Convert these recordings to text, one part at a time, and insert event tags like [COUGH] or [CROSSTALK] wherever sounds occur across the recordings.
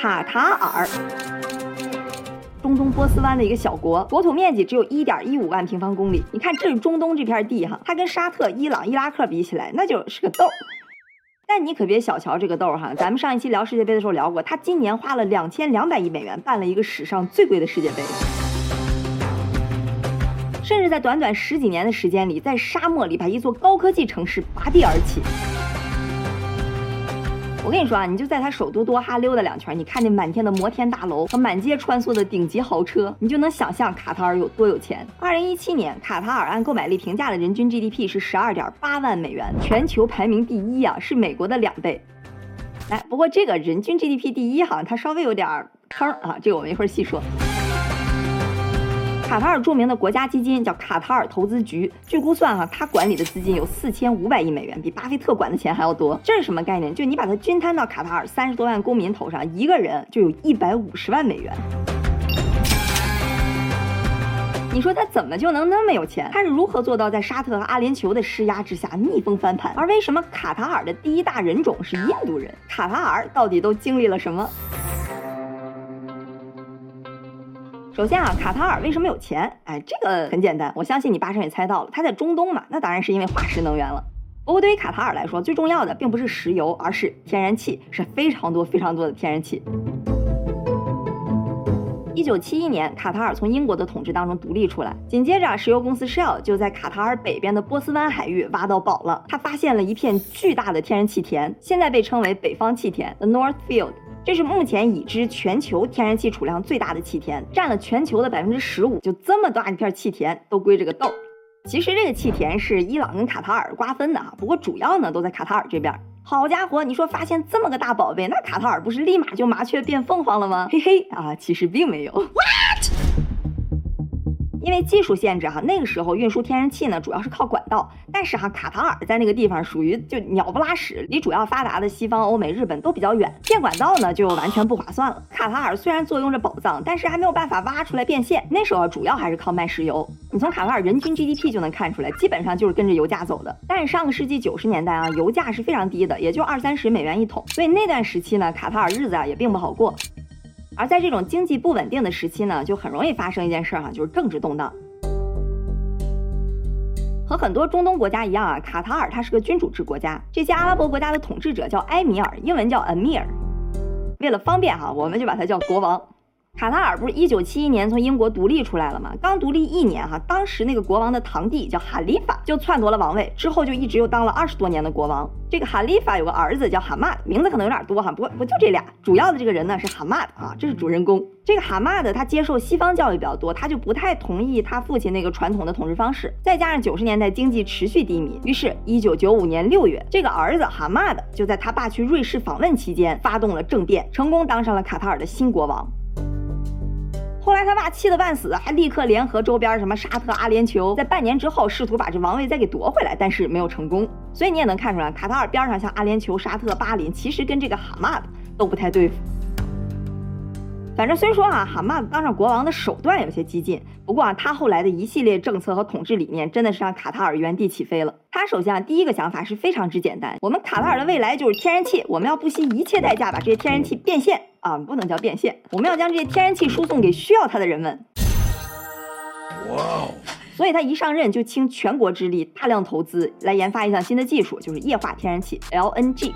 卡塔尔，中东波斯湾的一个小国，国土面积只有一点一五万平方公里。你看，这是中东这片地哈，它跟沙特、伊朗、伊拉克比起来，那就是个豆。但你可别小瞧这个豆哈，咱们上一期聊世界杯的时候聊过，他今年花了两千两百亿美元办了一个史上最贵的世界杯。甚至在短短十几年的时间里，在沙漠里把一座高科技城市拔地而起。我跟你说啊，你就在他首都多哈溜达两圈，你看那满天的摩天大楼和满街穿梭的顶级豪车，你就能想象卡塔尔有多有钱。二零一七年，卡塔尔按购买力评价的人均 GDP 是十二点八万美元，全球排名第一啊，是美国的两倍。来，不过这个人均 GDP 第一哈，它稍微有点坑啊，这个我们一会儿细说。卡塔尔著名的国家基金叫卡塔尔投资局，据估算哈，它管理的资金有四千五百亿美元，比巴菲特管的钱还要多。这是什么概念？就你把它均摊到卡塔尔三十多万公民头上，一个人就有一百五十万美元。你说他怎么就能那么有钱？他是如何做到在沙特和阿联酋的施压之下逆风翻盘？而为什么卡塔尔的第一大人种是印度人？卡塔尔到底都经历了什么？首先啊，卡塔尔为什么有钱？哎，这个很简单，我相信你八成也猜到了，它在中东嘛，那当然是因为化石能源了。不过对于卡塔尔来说，最重要的并不是石油，而是天然气，是非常多非常多的天然气。一九七一年，卡塔尔从英国的统治当中独立出来，紧接着石油公司 Shell 就在卡塔尔北边的波斯湾海域挖到宝了，他发现了一片巨大的天然气田，现在被称为北方气田 The North Field。这是目前已知全球天然气储量最大的气田，占了全球的百分之十五。就这么大一片气田，都归这个豆。其实这个气田是伊朗跟卡塔尔瓜分的啊，不过主要呢都在卡塔尔这边。好家伙，你说发现这么个大宝贝，那卡塔尔不是立马就麻雀变凤凰了吗？嘿嘿啊，其实并没有。哇 [LAUGHS] 因为技术限制哈，那个时候运输天然气呢主要是靠管道，但是哈卡塔尔在那个地方属于就鸟不拉屎，离主要发达的西方、欧美、日本都比较远，建管道呢就完全不划算了。卡塔尔虽然坐拥着宝藏，但是还没有办法挖出来变现。那时候主要还是靠卖石油。你从卡塔尔人均 GDP 就能看出来，基本上就是跟着油价走的。但是上个世纪九十年代啊，油价是非常低的，也就二三十美元一桶，所以那段时期呢，卡塔尔日子啊也并不好过。而在这种经济不稳定的时期呢，就很容易发生一件事儿哈，就是政治动荡。和很多中东国家一样啊，卡塔尔它是个君主制国家，这些阿拉伯国家的统治者叫埃米尔，英文叫 Amir。为了方便哈，我们就把它叫国王。卡塔尔不是一九七一年从英国独立出来了吗？刚独立一年哈，当时那个国王的堂弟叫哈利法就篡夺了王位，之后就一直又当了二十多年的国王。这个哈利法有个儿子叫哈马德，名字可能有点多哈，不过不就这俩。主要的这个人呢是哈马德啊，这是主人公。这个哈马德他接受西方教育比较多，他就不太同意他父亲那个传统的统治方式。再加上九十年代经济持续低迷，于是，一九九五年六月，这个儿子哈马德就在他爸去瑞士访问期间发动了政变，成功当上了卡塔尔的新国王。后来他爸气得半死，还立刻联合周边什么沙特、阿联酋，在半年之后试图把这王位再给夺回来，但是没有成功。所以你也能看出来，卡塔尔边上像阿联酋、沙特、巴林，其实跟这个哈马的都不太对付。反正虽说啊，哈马当上国王的手段有些激进，不过啊，他后来的一系列政策和统治理念真的是让卡塔尔原地起飞了。他首先啊，第一个想法是非常之简单，我们卡塔尔的未来就是天然气，我们要不惜一切代价把这些天然气变现啊，不能叫变现，我们要将这些天然气输送给需要它的人们。哇哦！所以他一上任就倾全国之力，大量投资来研发一项新的技术，就是液化天然气 （LNG）。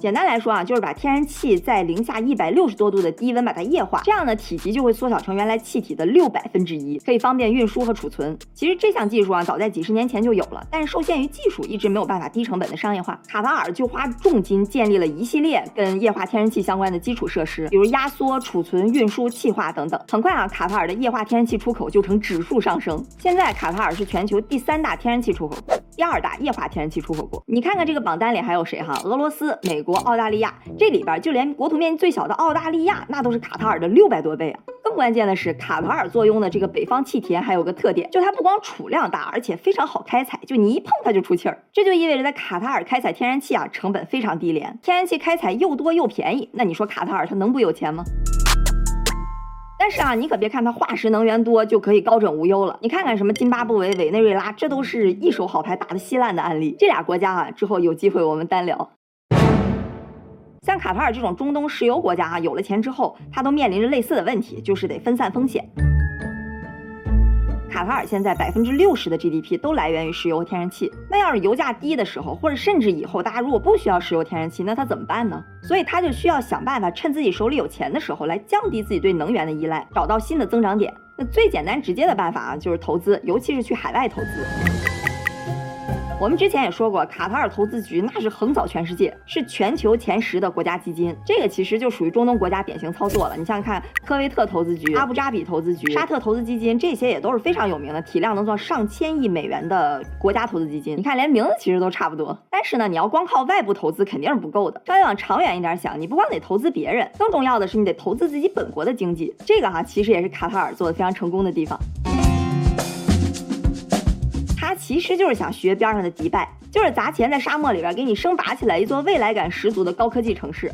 简单来说啊，就是把天然气在零下一百六十多度的低温把它液化，这样呢体积就会缩小成原来气体的六百分之一，可以方便运输和储存。其实这项技术啊，早在几十年前就有了，但是受限于技术，一直没有办法低成本的商业化。卡塔尔就花重金建立了一系列跟液化天然气相关的基础设施，比如压缩、储存、运输、气化等等。很快啊，卡塔尔的液化天然气出口就呈指数上升。现在卡塔尔是全球第三大天然气出口国，第二大液化天然气出口国。你看看这个榜单里还有谁哈？俄罗斯、美国。澳大利亚这里边就连国土面积最小的澳大利亚，那都是卡塔尔的六百多倍啊！更关键的是，卡塔尔坐拥的这个北方气田还有个特点，就它不光储量大，而且非常好开采，就你一碰它就出气儿。这就意味着在卡塔尔开采天然气啊，成本非常低廉，天然气开采又多又便宜。那你说卡塔尔它能不有钱吗？但是啊，你可别看它化石能源多就可以高枕无忧了。你看看什么津巴布韦、委内瑞拉，这都是一手好牌打得稀烂的案例。这俩国家啊，之后有机会我们单聊。像卡塔尔这种中东石油国家啊，有了钱之后，它都面临着类似的问题，就是得分散风险。卡塔尔现在百分之六十的 GDP 都来源于石油和天然气。那要是油价低的时候，或者甚至以后大家如果不需要石油、天然气，那他怎么办呢？所以他就需要想办法，趁自己手里有钱的时候，来降低自己对能源的依赖，找到新的增长点。那最简单直接的办法啊，就是投资，尤其是去海外投资。我们之前也说过，卡塔尔投资局那是横扫全世界，是全球前十的国家基金。这个其实就属于中东国家典型操作了。你想想看，科威特投资局、阿布扎比投资局、沙特投资基金，这些也都是非常有名的，体量能做上千亿美元的国家投资基金。你看，连名字其实都差不多。但是呢，你要光靠外部投资肯定是不够的。稍微往长远一点想，你不光得投资别人，更重要的是你得投资自己本国的经济。这个哈，其实也是卡塔尔做的非常成功的地方。其实就是想学边上的迪拜，就是砸钱在沙漠里边给你生拔起来一座未来感十足的高科技城市。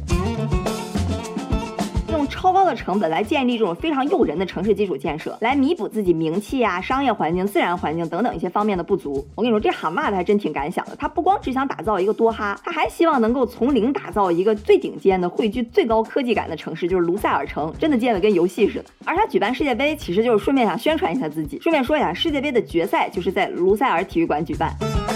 的成本来建立这种非常诱人的城市基础建设，来弥补自己名气啊、商业环境、自然环境等等一些方面的不足。我跟你说，这蛤蟆的还真挺敢想的。他不光只想打造一个多哈，他还希望能够从零打造一个最顶尖的、汇聚最高科技感的城市，就是卢塞尔城。真的建得跟游戏似的。而他举办世界杯，其实就是顺便想宣传一下自己。顺便说一下，世界杯的决赛就是在卢塞尔体育馆举办。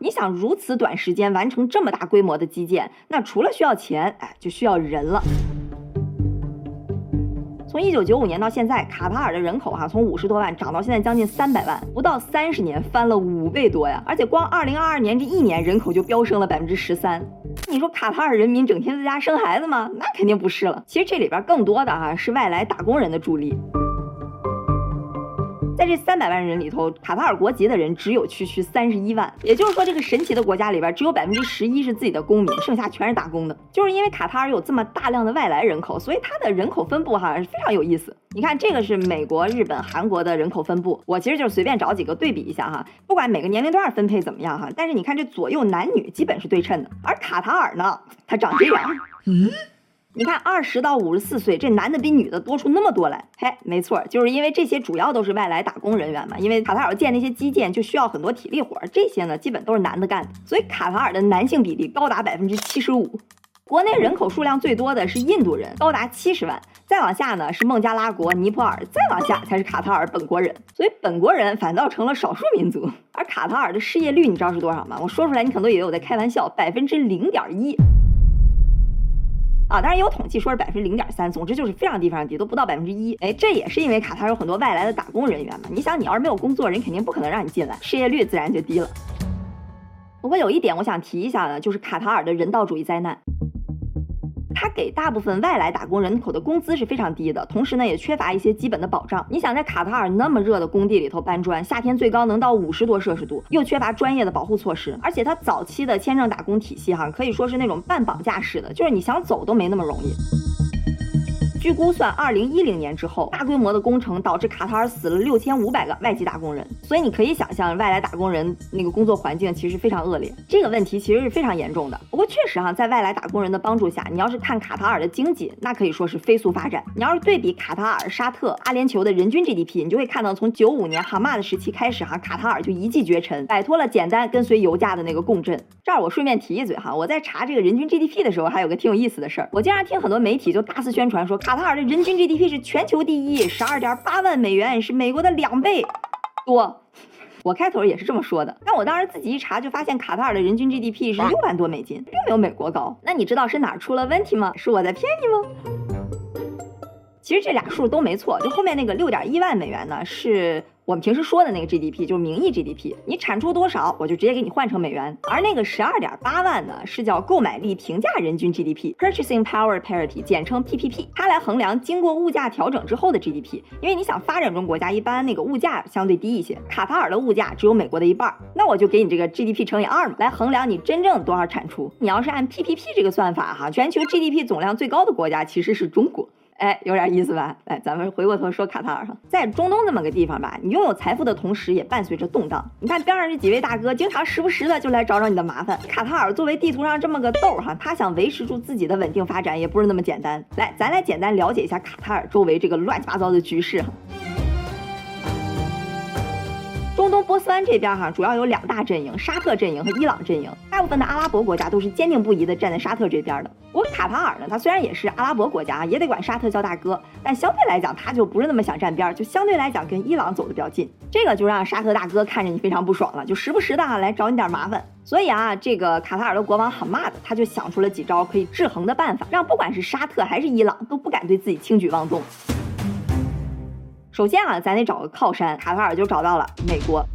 你想如此短时间完成这么大规模的基建，那除了需要钱，哎，就需要人了。从一九九五年到现在，卡塔尔的人口哈从五十多万涨到现在将近三百万，不到三十年翻了五倍多呀！而且光二零二二年这一年人口就飙升了百分之十三。你说卡塔尔人民整天在家生孩子吗？那肯定不是了。其实这里边更多的哈是外来打工人的助力。在这三百万人里头，卡塔尔国籍的人只有区区三十一万，也就是说，这个神奇的国家里边只有百分之十一是自己的公民，剩下全是打工的。就是因为卡塔尔有这么大量的外来人口，所以它的人口分布哈是非常有意思。你看，这个是美国、日本、韩国的人口分布，我其实就是随便找几个对比一下哈，不管每个年龄段分配怎么样哈，但是你看这左右男女基本是对称的，而卡塔尔呢，它长这样，嗯。你看，二十到五十四岁，这男的比女的多出那么多来。嘿，没错，就是因为这些主要都是外来打工人员嘛。因为卡塔尔建那些基建就需要很多体力活，这些呢基本都是男的干的，所以卡塔尔的男性比例高达百分之七十五。国内人口数量最多的是印度人，高达七十万，再往下呢是孟加拉国、尼泊尔，再往下才是卡塔尔本国人。所以本国人反倒成了少数民族。而卡塔尔的失业率你知道是多少吗？我说出来你可能以为我在开玩笑，百分之零点一。啊，当然也有统计说是百分之零点三，总之就是非常低非常低，都不到百分之一。哎，这也是因为卡塔尔有很多外来的打工人员嘛。你想，你要是没有工作，人肯定不可能让你进来，失业率自然就低了。不过有一点我想提一下呢，就是卡塔尔的人道主义灾难。他给大部分外来打工人口的工资是非常低的，同时呢也缺乏一些基本的保障。你想在卡塔尔那么热的工地里头搬砖，夏天最高能到五十多摄氏度，又缺乏专业的保护措施，而且他早期的签证打工体系哈可以说是那种半绑架式的，就是你想走都没那么容易。据估算，二零一零年之后，大规模的工程导致卡塔尔死了六千五百个外籍打工人。所以你可以想象，外来打工人那个工作环境其实非常恶劣。这个问题其实是非常严重的。不过确实哈，在外来打工人的帮助下，你要是看卡塔尔的经济，那可以说是飞速发展。你要是对比卡塔尔、沙特、阿联酋的人均 GDP，你就会看到，从九五年哈马的时期开始哈，卡塔尔就一骑绝尘，摆脱了简单跟随油价的那个共振。这儿我顺便提一嘴哈，我在查这个人均 GDP 的时候，还有个挺有意思的事儿。我经常听很多媒体就大肆宣传说。卡塔尔的人均 GDP 是全球第一，十二点八万美元是美国的两倍多。我开头也是这么说的，但我当时自己一查就发现卡塔尔的人均 GDP 是六万多美金，并没有美国高。那你知道是哪出了问题吗？是我在骗你吗？其实这俩数都没错，就后面那个六点一万美元呢是。我们平时说的那个 GDP 就是名义 GDP，你产出多少，我就直接给你换成美元。而那个十二点八万呢，是叫购买力平价人均 GDP（Purchasing Power Parity），简称 PPP，它来衡量经过物价调整之后的 GDP。因为你想，发展中国家一般那个物价相对低一些，卡塔尔的物价只有美国的一半，那我就给你这个 GDP 乘以二嘛，来衡量你真正多少产出。你要是按 PPP 这个算法哈，全球 GDP 总量最高的国家其实是中国。哎，有点意思吧？哎，咱们回过头说卡塔尔哈，在中东这么个地方吧，你拥有财富的同时，也伴随着动荡。你看边上这几位大哥，经常时不时的就来找找你的麻烦。卡塔尔作为地图上这么个豆哈，他想维持住自己的稳定发展，也不是那么简单。来，咱来简单了解一下卡塔尔周围这个乱七八糟的局势哈。中东波斯湾这边哈，主要有两大阵营：沙特阵营和伊朗阵营。大部分的阿拉伯国家都是坚定不移的站在沙特这边的。不过卡塔尔呢，它虽然也是阿拉伯国家，也得管沙特叫大哥，但相对来讲，他就不是那么想站边儿，就相对来讲跟伊朗走的比较近。这个就让沙特大哥看着你非常不爽了，就时不时的来找你点麻烦。所以啊，这个卡塔尔的国王很骂的，他就想出了几招可以制衡的办法，让不管是沙特还是伊朗都不敢对自己轻举妄动。首先啊，咱得找个靠山，卡塔尔就找到了美国，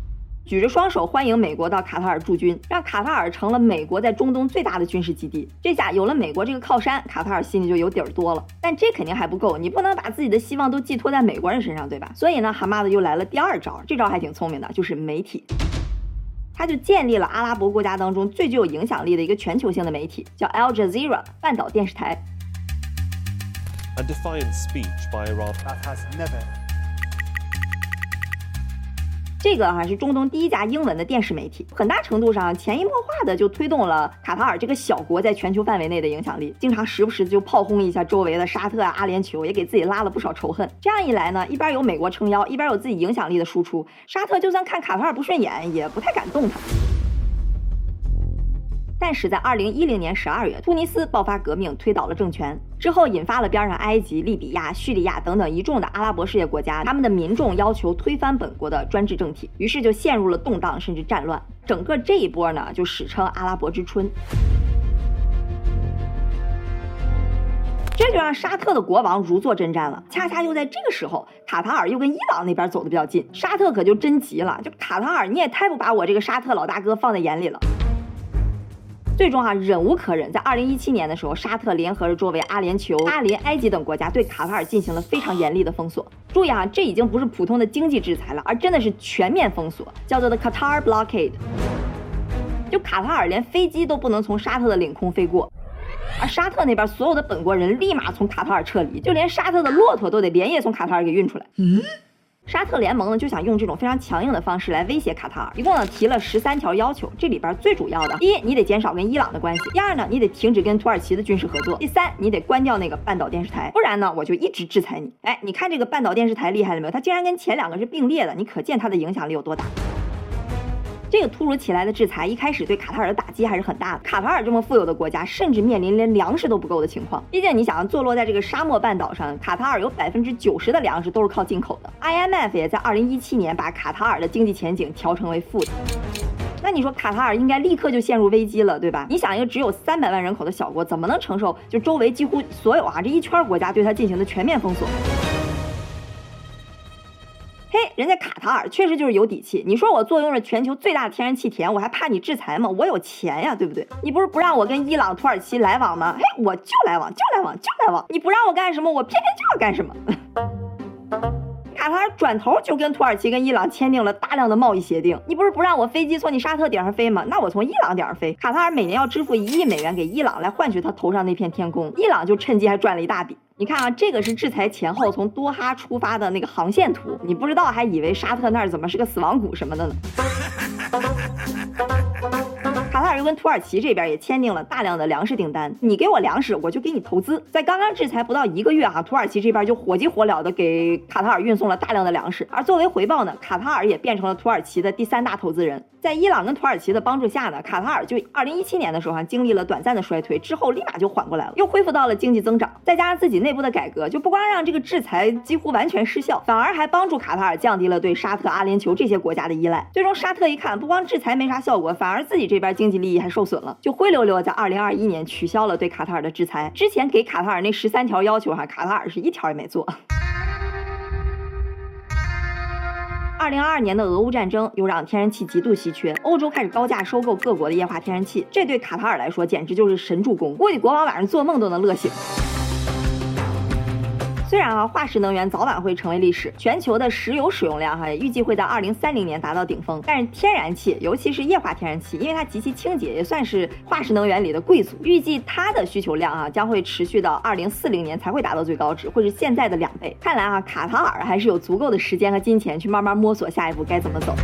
举着双手欢迎美国到卡塔尔驻军，让卡塔尔成了美国在中东最大的军事基地。这下有了美国这个靠山，卡塔尔心里就有底儿多了。但这肯定还不够，你不能把自己的希望都寄托在美国人身上，对吧？所以呢，哈马子又来了第二招，这招还挺聪明的，就是媒体。他就建立了阿拉伯国家当中最具有影响力的一个全球性的媒体，叫 Al Jazeera 半岛电视台。A defiant speech by Iran that has never 这个哈是中东第一家英文的电视媒体，很大程度上潜移默化的就推动了卡塔尔这个小国在全球范围内的影响力。经常时不时就炮轰一下周围的沙特啊、阿联酋，也给自己拉了不少仇恨。这样一来呢，一边有美国撑腰，一边有自己影响力的输出，沙特就算看卡塔尔不顺眼，也不太敢动他。但是在二零一零年十二月，突尼斯爆发革命，推倒了政权之后，引发了边上埃及、利比亚、叙利亚等等一众的阿拉伯世界国家，他们的民众要求推翻本国的专制政体，于是就陷入了动荡甚至战乱。整个这一波呢，就史称阿拉伯之春。这就让沙特的国王如坐针毡了。恰恰又在这个时候，卡塔尔又跟伊朗那边走的比较近，沙特可就真急了，就卡塔尔，你也太不把我这个沙特老大哥放在眼里了。最终啊，忍无可忍，在二零一七年的时候，沙特联合着周围阿联酋、阿联、埃及等国家，对卡塔尔进行了非常严厉的封锁。注意啊，这已经不是普通的经济制裁了，而真的是全面封锁，叫做 the Qatar blockade。就卡塔尔连飞机都不能从沙特的领空飞过，而沙特那边所有的本国人立马从卡塔尔撤离，就连沙特的骆驼都得连夜从卡塔尔给运出来。嗯。沙特联盟呢就想用这种非常强硬的方式来威胁卡塔尔，一共呢提了十三条要求，这里边最主要的，第一，你得减少跟伊朗的关系；第二呢，你得停止跟土耳其的军事合作；第三，你得关掉那个半岛电视台，不然呢，我就一直制裁你。哎，你看这个半岛电视台厉害了没有？它竟然跟前两个是并列的，你可见它的影响力有多大。这个突如其来的制裁一开始对卡塔尔的打击还是很大的。卡塔尔这么富有的国家，甚至面临连粮食都不够的情况。毕竟你想，坐落在这个沙漠半岛上，卡塔尔有百分之九十的粮食都是靠进口的。IMF 也在二零一七年把卡塔尔的经济前景调成为负的。那你说卡塔尔应该立刻就陷入危机了，对吧？你想一个只有三百万人口的小国，怎么能承受就周围几乎所有啊这一圈国家对它进行的全面封锁？嘿，人家卡塔尔确实就是有底气。你说我坐拥着全球最大的天然气田，我还怕你制裁吗？我有钱呀，对不对？你不是不让我跟伊朗、土耳其来往吗？嘿，我就来往，就来往，就来往。你不让我干什么，我偏偏就要干什么。[LAUGHS] 卡塔尔转头就跟土耳其、跟伊朗签订了大量的贸易协定。你不是不让我飞机从你沙特顶上飞吗？那我从伊朗顶上飞。卡塔尔每年要支付一亿美元给伊朗来换取他头上那片天空，伊朗就趁机还赚了一大笔。你看啊，这个是制裁前后从多哈出发的那个航线图，你不知道还以为沙特那儿怎么是个死亡谷什么的呢。跟土耳其这边也签订了大量的粮食订单，你给我粮食，我就给你投资。在刚刚制裁不到一个月啊，土耳其这边就火急火燎的给卡塔尔运送了大量的粮食，而作为回报呢，卡塔尔也变成了土耳其的第三大投资人。在伊朗跟土耳其的帮助下呢，卡塔尔就二零一七年的时候啊，经历了短暂的衰退，之后立马就缓过来了，又恢复到了经济增长。再加上自己内部的改革，就不光让这个制裁几乎完全失效，反而还帮助卡塔尔降低了对沙特、阿联酋这些国家的依赖。最终沙特一看，不光制裁没啥效果，反而自己这边经经济利益还受损了，就灰溜溜的在二零二一年取消了对卡塔尔的制裁。之前给卡塔尔那十三条要求，哈，卡塔尔是一条也没做。二零二二年的俄乌战争又让天然气极度稀缺，欧洲开始高价收购各国的液化天然气，这对卡塔尔来说简直就是神助攻，估计国王晚上做梦都能乐醒。虽然啊，化石能源早晚会成为历史，全球的石油使用量哈也预计会在二零三零年达到顶峰，但是天然气，尤其是液化天然气，因为它极其清洁，也算是化石能源里的贵族，预计它的需求量啊将会持续到二零四零年才会达到最高值，会是现在的两倍。看来啊，卡塔尔还是有足够的时间和金钱去慢慢摸索下一步该怎么走。